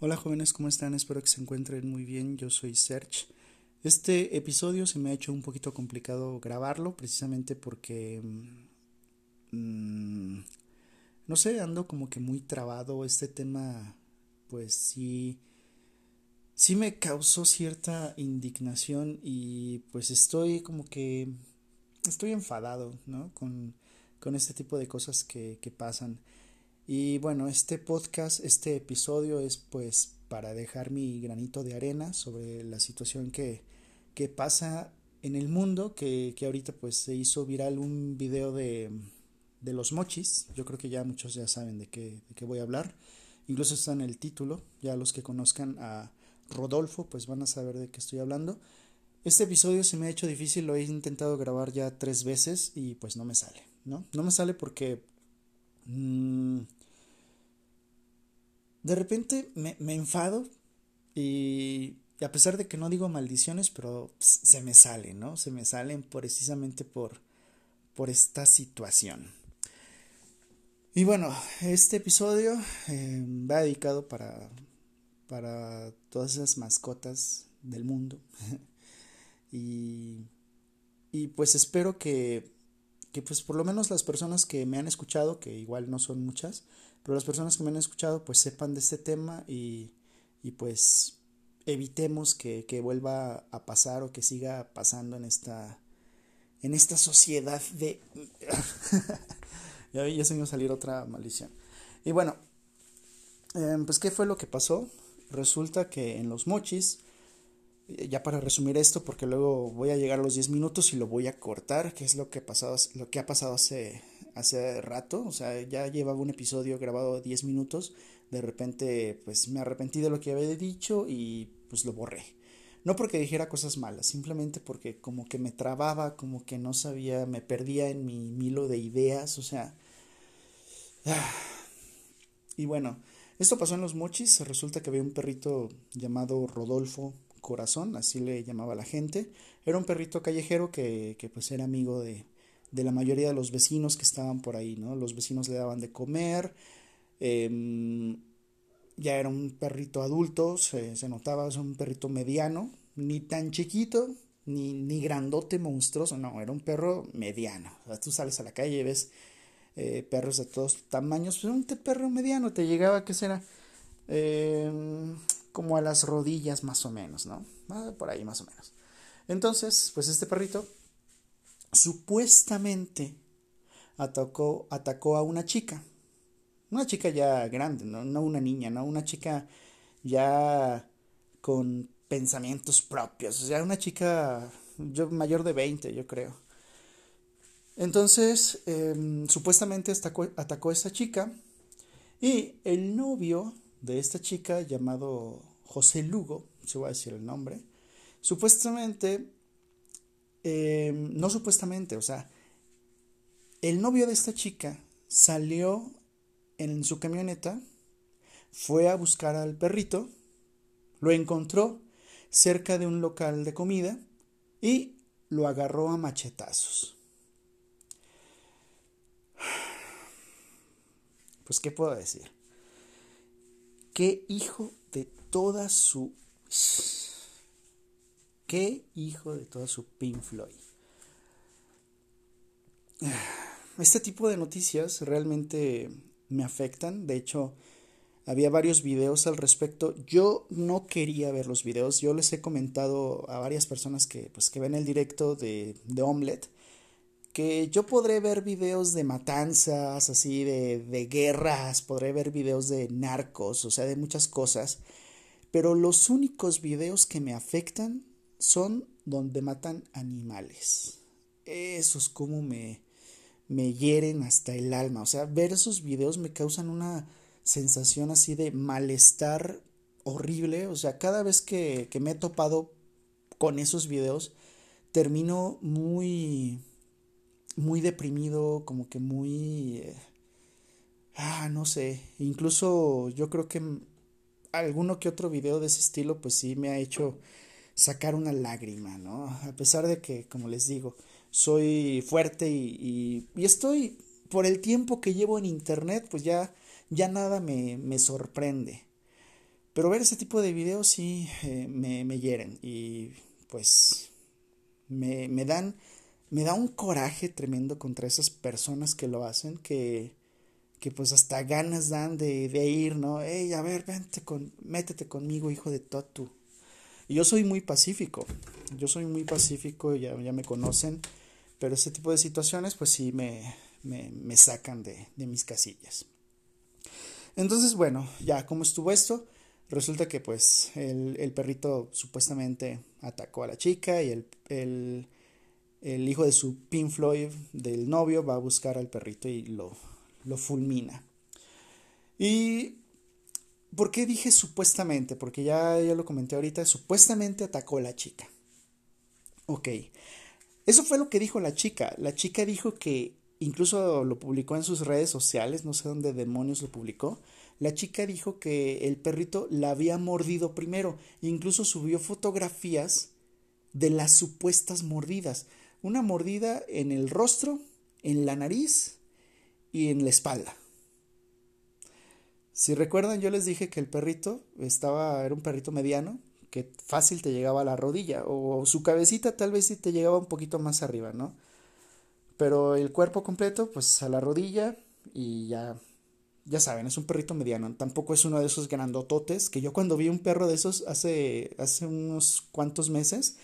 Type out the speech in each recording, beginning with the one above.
Hola jóvenes, ¿cómo están? Espero que se encuentren muy bien. Yo soy Serge. Este episodio se me ha hecho un poquito complicado grabarlo, precisamente porque... Mm, no sé, ando como que muy trabado. Este tema, pues sí... Sí me causó cierta indignación y pues estoy como que... Estoy enfadado, ¿no? Con, con este tipo de cosas que, que pasan. Y bueno, este podcast, este episodio es pues para dejar mi granito de arena sobre la situación que, que pasa en el mundo, que, que, ahorita pues se hizo viral un video de, de, los mochis, yo creo que ya muchos ya saben de qué, de qué voy a hablar, incluso está en el título, ya los que conozcan a Rodolfo pues van a saber de qué estoy hablando. Este episodio se me ha hecho difícil, lo he intentado grabar ya tres veces y pues no me sale, ¿no? No me sale porque... Mmm, de repente me, me enfado y, a pesar de que no digo maldiciones, pero se me salen, ¿no? Se me salen precisamente por, por esta situación. Y bueno, este episodio eh, va dedicado para, para todas esas mascotas del mundo. y, y pues espero que, que pues por lo menos las personas que me han escuchado, que igual no son muchas, pero las personas que me han escuchado pues sepan de este tema y, y pues evitemos que, que, vuelva a pasar o que siga pasando en esta en esta sociedad de ya, ya se me a salir otra maldición. Y bueno em, pues qué fue lo que pasó resulta que en los mochis ya para resumir esto porque luego voy a llegar a los 10 minutos y lo voy a cortar que es lo que pasado lo que ha pasado hace hace rato, o sea, ya llevaba un episodio grabado 10 minutos, de repente pues me arrepentí de lo que había dicho y pues lo borré. No porque dijera cosas malas, simplemente porque como que me trababa, como que no sabía, me perdía en mi hilo de ideas, o sea... Y bueno, esto pasó en los mochis, resulta que había un perrito llamado Rodolfo Corazón, así le llamaba la gente. Era un perrito callejero que, pues era amigo de, de la mayoría de los vecinos que estaban por ahí, ¿no? Los vecinos le daban de comer, em, ya era un perrito adulto, se, notaba, es un perrito mediano, ni tan chiquito, ni, ni grandote, monstruoso, no, era un perro mediano. O sea, tú sales a la calle y ves eh, perros de todos tamaños, pues un perro mediano, te llegaba, ¿qué será? Em, como a las rodillas más o menos, ¿no? Ah, por ahí más o menos. Entonces, pues este perrito supuestamente atacó, atacó a una chica, una chica ya grande, ¿no? una niña, no una chica ya con pensamientos propios, o sea, una chica yo, mayor de 20, yo creo. Entonces, em, supuestamente atacó, atacó a esta chica y el novio de esta chica, llamado José Lugo, se va a decir el nombre, supuestamente eh, no supuestamente, o sea, el novio de esta chica salió en su camioneta, fue a buscar al perrito, lo encontró cerca de un local de comida y lo agarró a machetazos. Pues, ¿qué puedo decir? Qué hijo de toda su Qué hijo de toda su Pink Floyd. Este tipo de noticias realmente me afectan. De hecho, había varios videos al respecto. Yo no quería ver los videos. Yo les he comentado a varias personas que, pues, que ven el directo de, de Omelette que yo podré ver videos de matanzas, así de, de guerras, podré ver videos de narcos, o sea, de muchas cosas. Pero los únicos videos que me afectan son donde matan animales. Esos como me, me hieren hasta el alma. O sea, ver esos videos me causan una sensación así de malestar horrible. O sea, cada vez que, que me he topado con esos videos, termino muy, muy deprimido, como que muy... Eh, ah, no sé. Incluso yo creo que alguno que otro video de ese estilo, pues sí me ha hecho sacar una lágrima, ¿no? A pesar de que, como les digo, soy fuerte y, y, estoy, por el tiempo que llevo en Internet, pues ya, ya nada me, me sorprende. Pero ver ese tipo de videos sí eh, me, me, hieren y pues me, me, dan, me da un coraje tremendo contra esas personas que lo hacen, que, que pues hasta ganas dan de, de ir, ¿no? Ey, a ver, vente con, métete conmigo, hijo de Totu. Y yo soy muy pacífico, yo soy muy pacífico, ya, ya me conocen, pero ese tipo de situaciones pues sí me, me, me sacan de, de mis casillas. Entonces, bueno, ya como estuvo esto, Resulta que pues el, perrito supuestamente atacó a la chica y el, el, hijo de su Pink Floyd, del novio, va a buscar al perrito y lo, lo fulmina. ¿Y por qué dije supuestamente? Porque ya, ya lo comenté ahorita, supuestamente atacó a la chica. Ok, eso fue lo que dijo la chica. La chica dijo que incluso lo publicó en sus redes sociales, no sé dónde demonios lo publicó, la chica dijo que el perrito la había mordido primero, incluso subió fotografías de las supuestas mordidas. Una mordida en el rostro, en la nariz y en la espalda. Si recuerdan, yo les dije que el perrito estaba, era un perrito mediano, que fácil te llegaba a la rodilla, o su cabecita tal vez sí te llegaba un poquito más arriba, ¿no? Pero el cuerpo completo, pues a la rodilla y ya ya saben, es un perrito mediano, tampoco es uno de esos grandototes, que yo cuando vi un perro de esos hace, hace unos cuantos meses,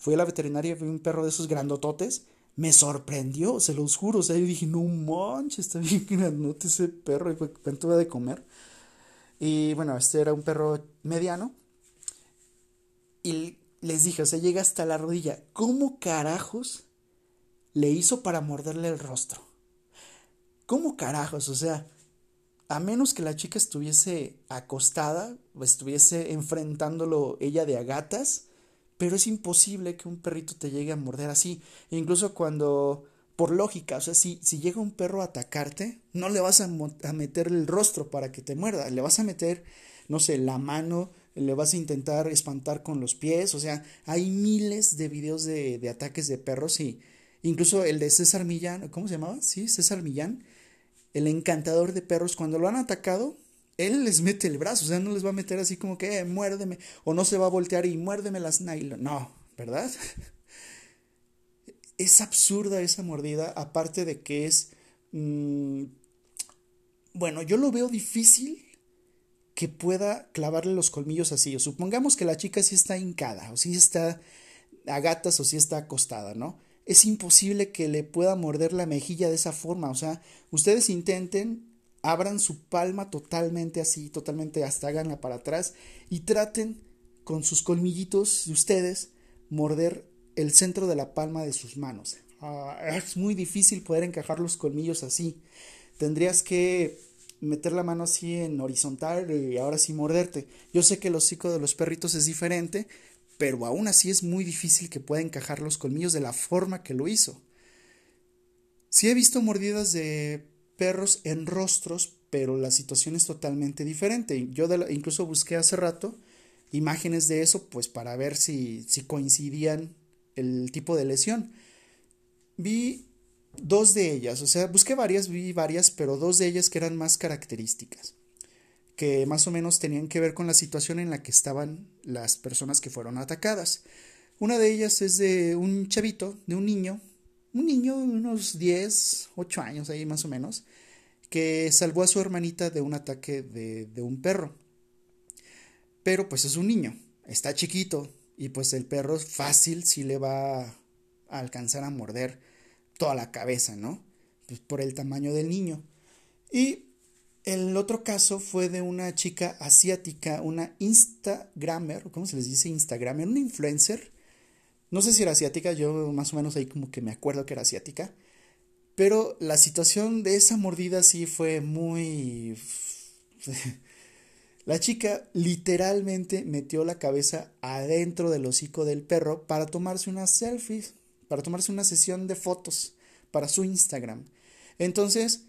fui a la veterinaria vi un perro de esos grandototes, me sorprendió, se los juro, o sea, yo dije, no manches, está bien grandote ese perro, y fue cuánto de comer. Y bueno, este era un perro mediano, y les dije, o sea, llega hasta la rodilla, ¿cómo carajos le hizo para morderle el rostro? ¿Cómo carajos? O sea, a menos que la chica estuviese acostada o estuviese enfrentándolo ella de a gatas, pero es imposible que un perrito te llegue a morder así. E incluso cuando, por lógica, o sea, si, si llega un perro a atacarte, no le vas a, meter el rostro para que te muerda, le vas a meter, no sé, la mano, le vas a intentar espantar con los pies, o sea, hay miles de videos de, de ataques de perros y incluso el de César Millán, ¿cómo se llamaba? Sí, César Millán el encantador de perros, cuando lo han atacado, él les mete el brazo, o sea, no les va a meter así como que, eh, muérdeme, o no se va a voltear y muérdeme las nylon. No, ¿verdad? es absurda esa mordida, aparte de que es... Mm, bueno, yo lo veo difícil que pueda clavarle los colmillos así. O supongamos que la chica sí está hincada, o sí está a gatas, o sí está acostada, ¿no? es imposible que le pueda morder la mejilla de esa forma. O sea, ustedes intenten, abran su palma totalmente así, totalmente hasta háganla para atrás y traten con sus colmillitos de ustedes morder el centro de la palma de sus manos. Ah, es muy difícil poder encajar los colmillos así. Tendrías que meter la mano así en horizontal y ahora sí morderte. Yo sé que el hocico de los perritos es diferente, pero aún así es muy difícil que pueda encajar los colmillos de la forma que lo hizo. Sí he visto mordidas de perros en rostros, pero la situación es totalmente diferente. Yo incluso busqué hace rato imágenes de eso, pues para ver si, si coincidían el tipo de lesión. Vi dos de ellas, o sea, busqué varias, vi varias, pero dos de ellas que eran más características que más o menos tenían que ver con la situación en la que estaban las personas que fueron atacadas. Una de ellas es de un chavito, de un niño, un niño de unos 10, 8 años ahí más o menos, que salvó a su hermanita de un ataque de, de un perro. Pero pues es un niño, está chiquito y pues el perro fácil sí le va a alcanzar a morder toda la cabeza, ¿no? Pues por el tamaño del niño. Y el otro caso fue de una chica asiática, una Instagramer, ¿cómo se les dice Instagramer? Una influencer. No sé si era asiática, yo más o menos ahí como que me acuerdo que era asiática. Pero la situación de esa mordida sí fue muy... la chica literalmente metió la cabeza adentro del hocico del perro para tomarse una selfie, para tomarse una sesión de fotos para su Instagram. Entonces,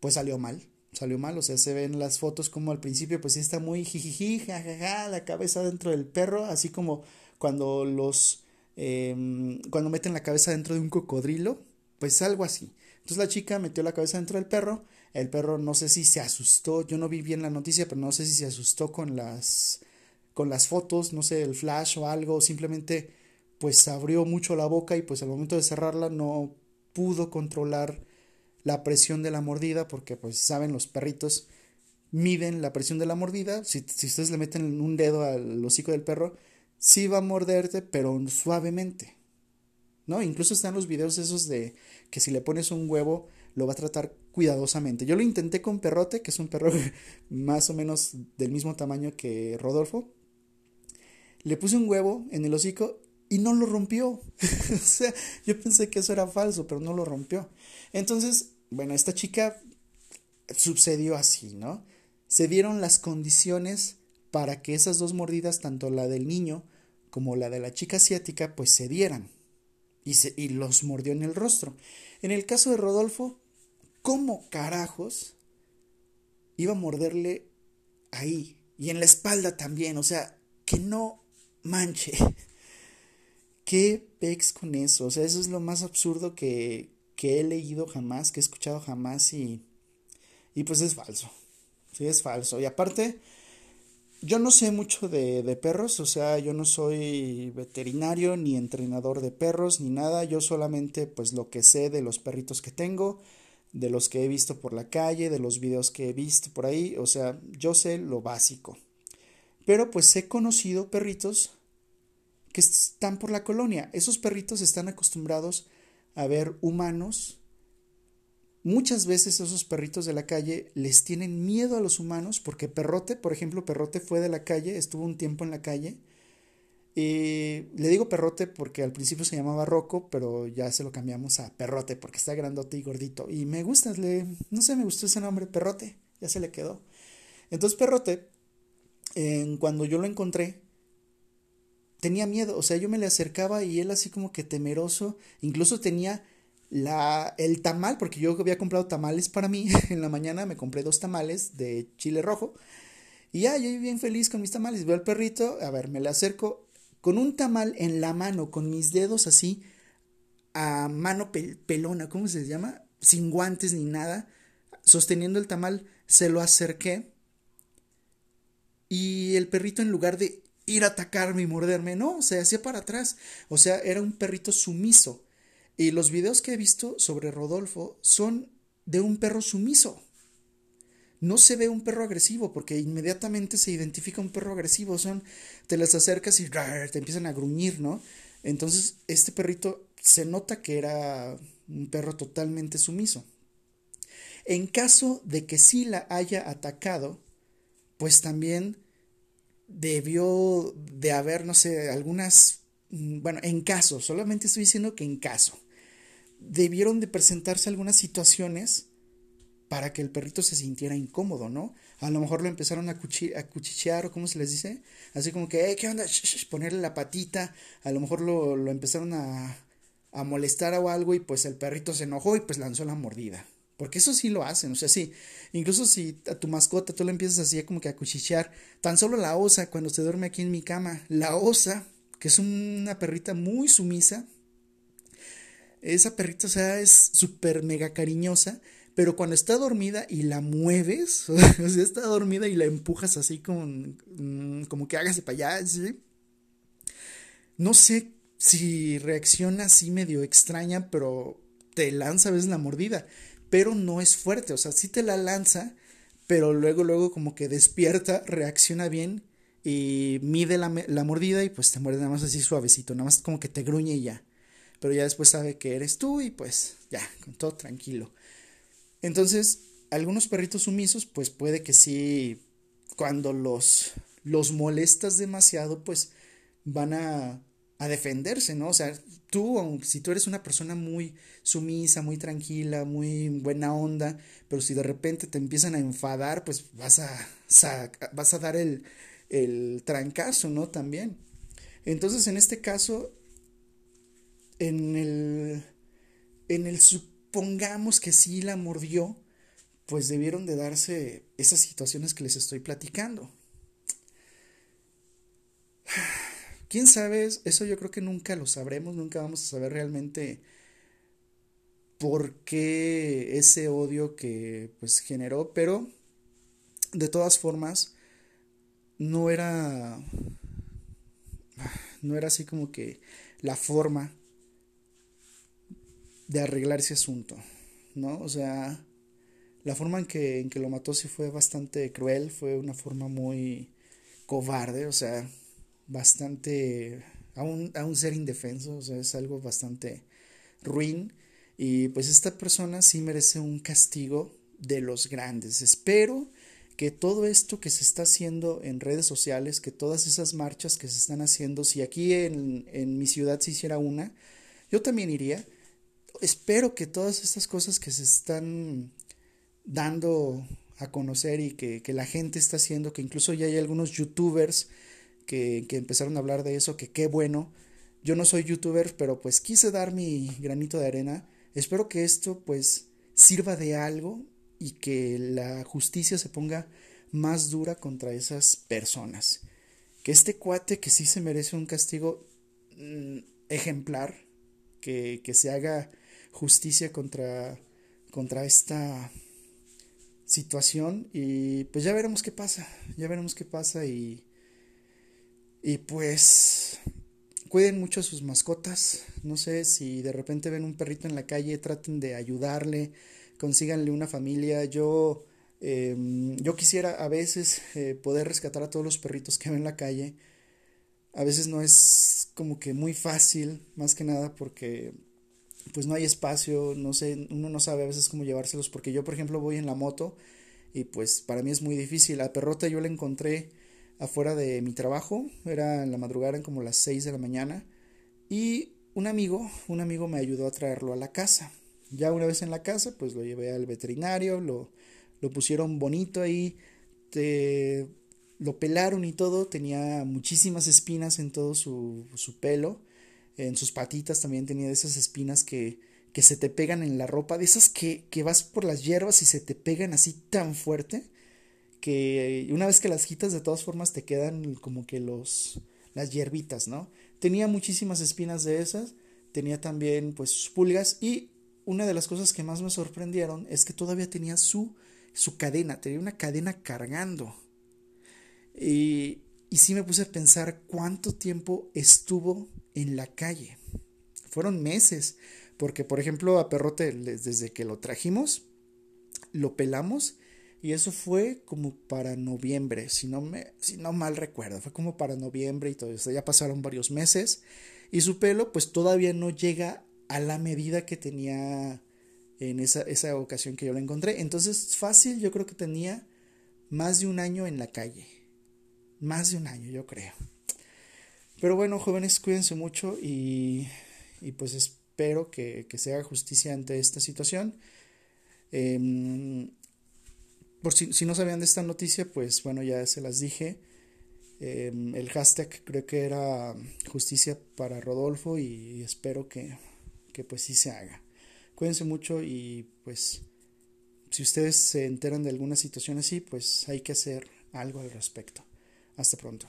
pues salió mal salió mal, o sea, se ven las fotos como al principio pues está muy jijiji, jajaja, la cabeza dentro del perro, así como cuando los, em, cuando meten la cabeza dentro de un cocodrilo, pues algo así. Entonces la chica metió la cabeza dentro del perro El perro no sé si se asustó, yo no vi bien la noticia, pero no sé si se asustó con las con las fotos, no sé, el flash o algo, simplemente pues abrió mucho la boca y pues al momento de cerrarla no pudo controlar la presión de la mordida porque pues saben los perritos miden la presión de la mordida, si, si ustedes le meten un dedo al hocico del perro, sí va a morderte, pero suavemente. ¿No? Incluso están los videos esos de que si le pones un huevo lo va a tratar cuidadosamente. Yo lo intenté con Perrote, que es un perro más o menos del mismo tamaño que Rodolfo. Le puse un huevo en el hocico y no lo rompió. o sea, yo pensé que eso era falso, pero no lo rompió. Entonces, bueno, esta chica sucedió así, ¿no? Se dieron las condiciones para que esas dos mordidas, tanto la del niño como la de la chica asiática, pues se dieran. Y, se, y los mordió en el rostro. En el caso de Rodolfo, ¿cómo carajos iba a morderle ahí? Y en la espalda también, o sea, que no manche. ¿Qué pex con eso? O sea, eso es lo más absurdo que, que he leído jamás, que he escuchado jamás y, y pues es falso. Sí, es falso. Y aparte, yo no sé mucho de, de, perros, o sea, yo no soy veterinario ni entrenador de perros ni nada, yo solamente pues lo que sé de los perritos que tengo, de los que he visto por la calle, de los videos que he visto por ahí, o sea, yo sé lo básico. Pero pues he conocido perritos que están por la colonia. Esos perritos están acostumbrados a ver humanos. Muchas veces esos perritos de la calle les tienen miedo a los humanos porque Perrote, por ejemplo, Perrote fue de la calle, estuvo un tiempo en la calle. Y le digo Perrote porque al principio se llamaba Rocco, pero ya se lo cambiamos a Perrote porque está grandote y gordito. Y me gusta, le, no sé, me gustó ese nombre, Perrote, ya se le quedó. Entonces Perrote, cuando yo lo encontré, tenía miedo, o sea, yo me le acercaba y él así como que temeroso, incluso tenía la, el tamal, porque yo había comprado tamales para mí, en la mañana me compré dos tamales de chile rojo, y ya, yo bien feliz con mis tamales, veo al perrito, a ver, me le acerco con un tamal en la mano, con mis dedos así, a mano pelona, ¿cómo se llama? Sin guantes ni nada, sosteniendo el tamal, se lo acerqué, y el perrito en lugar de ir a atacarme y morderme, no, se hacía para atrás, o sea, era un perrito sumiso. Y los videos que he visto sobre Rodolfo son de un perro sumiso. No se ve un perro agresivo porque inmediatamente se identifica un perro agresivo, son te las acercas y te empiezan a gruñir, ¿no? Entonces, este perrito se nota que era un perro totalmente sumiso. En caso de que sí la haya atacado, pues también debió de haber, no sé, algunas, mm, bueno, en caso, solamente estoy diciendo que en caso, debieron de presentarse algunas situaciones para que el perrito se sintiera incómodo, ¿no? A lo mejor lo empezaron a, cuchichear o cómo se les dice, así como que, ¿qué onda? ponerle la patita, a lo mejor lo, lo empezaron a, a molestar o algo y pues el perrito se enojó y pues lanzó la mordida. Porque eso sí lo hacen, o sea, sí. Incluso si a tu mascota tú le empiezas así como que a cuchichear. Tan solo la osa, cuando se duerme aquí en mi cama, la osa, que es una perrita muy sumisa. Esa perrita, o sea, es súper mega cariñosa. Pero cuando está dormida y la mueves, o sea, está dormida y la empujas así como, mm, como que hágase para allá. No sé si reacciona así medio extraña, pero te lanza a veces la mordida pero no es fuerte, o sea, sí te la lanza, pero luego, luego como que despierta, reacciona bien y mide la, la, mordida y pues te muerde nada más así suavecito, nada más como que te gruñe y ya. Pero ya después sabe que eres tú y pues ya, con todo tranquilo. Entonces, algunos perritos sumisos, pues puede que sí, cuando los, los molestas demasiado, pues van a a defenderse, ¿no? O sea, tú, si tú eres una persona muy sumisa, muy tranquila, muy buena onda, pero si de repente te empiezan a enfadar, pues vas a, vas a dar el, el trancazo, ¿no? También. Entonces, en este caso, en el, en el supongamos que sí la mordió, pues debieron de darse esas situaciones que les estoy platicando. ¿Quién sabe? Eso yo creo que nunca lo sabremos, nunca vamos a saber realmente por qué ese odio que pues generó, pero de todas formas no era no era así como que la forma de arreglar ese asunto, ¿no? O sea, la forma en que, en que lo mató sí fue bastante cruel, fue una forma muy cobarde, o sea, bastante, a un, a un ser indefenso, o sea, es algo bastante ruin y pues esta persona sí merece un castigo de los grandes. Espero que todo esto que se está haciendo en redes sociales, que todas esas marchas que se están haciendo, si aquí en, en mi ciudad se hiciera una, yo también iría. Espero que todas estas cosas que se están dando a conocer y que, que la gente está haciendo, que incluso ya hay algunos youtubers que, que empezaron a hablar de eso, que qué bueno. Yo no soy youtuber, pero pues quise dar mi granito de arena Espero que esto pues sirva de algo y que la justicia se ponga más dura contra esas personas. Que este cuate que sí se merece un castigo mm, ejemplar, que, que, se haga justicia contra, contra esta situación y pues ya veremos qué pasa, ya veremos qué pasa y, y pues cuiden mucho a sus mascotas. No sé si de repente ven un perrito en la calle, traten de ayudarle, consíganle una familia. Yo, em, yo quisiera a veces eh, poder rescatar a todos los perritos que ven en la calle. A veces no es como que muy fácil, más que nada porque pues no hay espacio, no sé, uno no sabe a veces cómo llevárselos, porque yo por ejemplo voy en la moto y pues para mí es muy difícil. A perrota yo la encontré afuera de mi trabajo, era en la madrugada, en como las 6 de la mañana, y un amigo, un amigo me ayudó a traerlo a la casa. Ya una vez en la casa, pues lo llevé al veterinario, lo, lo pusieron bonito ahí, te, lo pelaron y todo, tenía muchísimas espinas en todo su, su pelo, en sus patitas también tenía esas espinas que, que se te pegan en la ropa, de esas que, que vas por las hierbas y se te pegan así tan fuerte que una vez que las quitas de todas formas te quedan como que los las hierbitas, ¿no? Tenía muchísimas espinas de esas, tenía también pues sus pulgas y una de las cosas que más me sorprendieron es que todavía tenía su su cadena, tenía una cadena cargando. Y, y sí me puse a pensar cuánto tiempo estuvo en la calle. Fueron meses, porque por ejemplo a Perrote desde que lo trajimos, lo pelamos y eso fue como para noviembre, si no, me, si no mal recuerdo, fue como para noviembre y todo eso. Ya pasaron varios meses y su pelo pues todavía no llega a la medida que tenía en esa, esa ocasión que yo lo encontré. Entonces fácil, yo creo que tenía más de un año en la calle. Más de un año, yo creo. Pero bueno, jóvenes, cuídense mucho y, y pues espero que, que, se haga justicia ante esta situación. Eh, por si, si, no sabían de esta noticia, pues bueno, ya se las dije. Em, el hashtag creo que era justicia para Rodolfo y espero que, que pues sí se haga. Cuídense mucho y pues si ustedes se enteran de alguna situación así, pues hay que hacer algo al respecto. Hasta pronto.